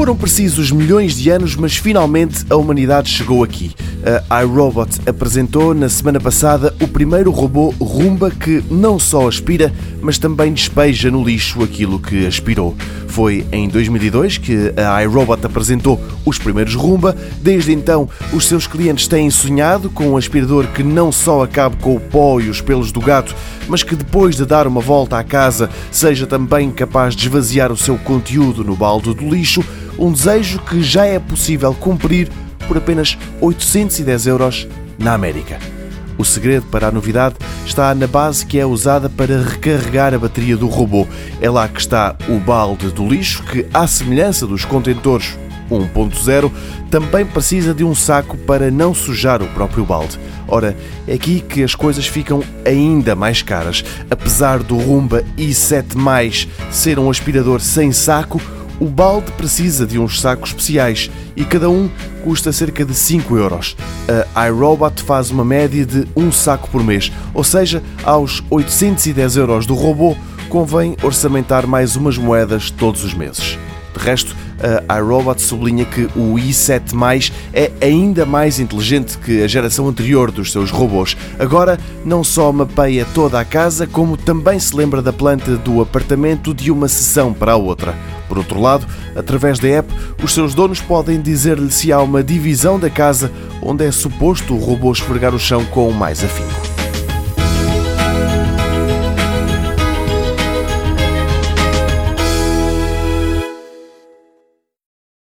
Foram precisos milhões de anos, mas finalmente a humanidade chegou aqui. A iRobot apresentou na semana passada o primeiro robô Rumba que não só aspira, mas também despeja no lixo aquilo que aspirou. Foi em 2002 que a iRobot apresentou os primeiros Rumba. Desde então, os seus clientes têm sonhado com um aspirador que não só acabe com o pó e os pelos do gato, mas que depois de dar uma volta à casa seja também capaz de esvaziar o seu conteúdo no balde do lixo um desejo que já é possível cumprir por apenas 810 euros na América. O segredo para a novidade está na base que é usada para recarregar a bateria do robô. É lá que está o balde do lixo, que, à semelhança dos contentores 1.0, também precisa de um saco para não sujar o próprio balde. Ora, é aqui que as coisas ficam ainda mais caras. Apesar do Rumba i7 ser um aspirador sem saco, o balde precisa de uns sacos especiais e cada um custa cerca de 5 euros. A iRobot faz uma média de um saco por mês, ou seja, aos 810 euros do robô convém orçamentar mais umas moedas todos os meses. De resto, a iRobot sublinha que o i7 é ainda mais inteligente que a geração anterior dos seus robôs. Agora, não só mapeia toda a casa, como também se lembra da planta do apartamento de uma sessão para a outra. Por outro lado, através da app, os seus donos podem dizer-lhe se há uma divisão da casa onde é suposto o robô esfregar o chão com mais afinco.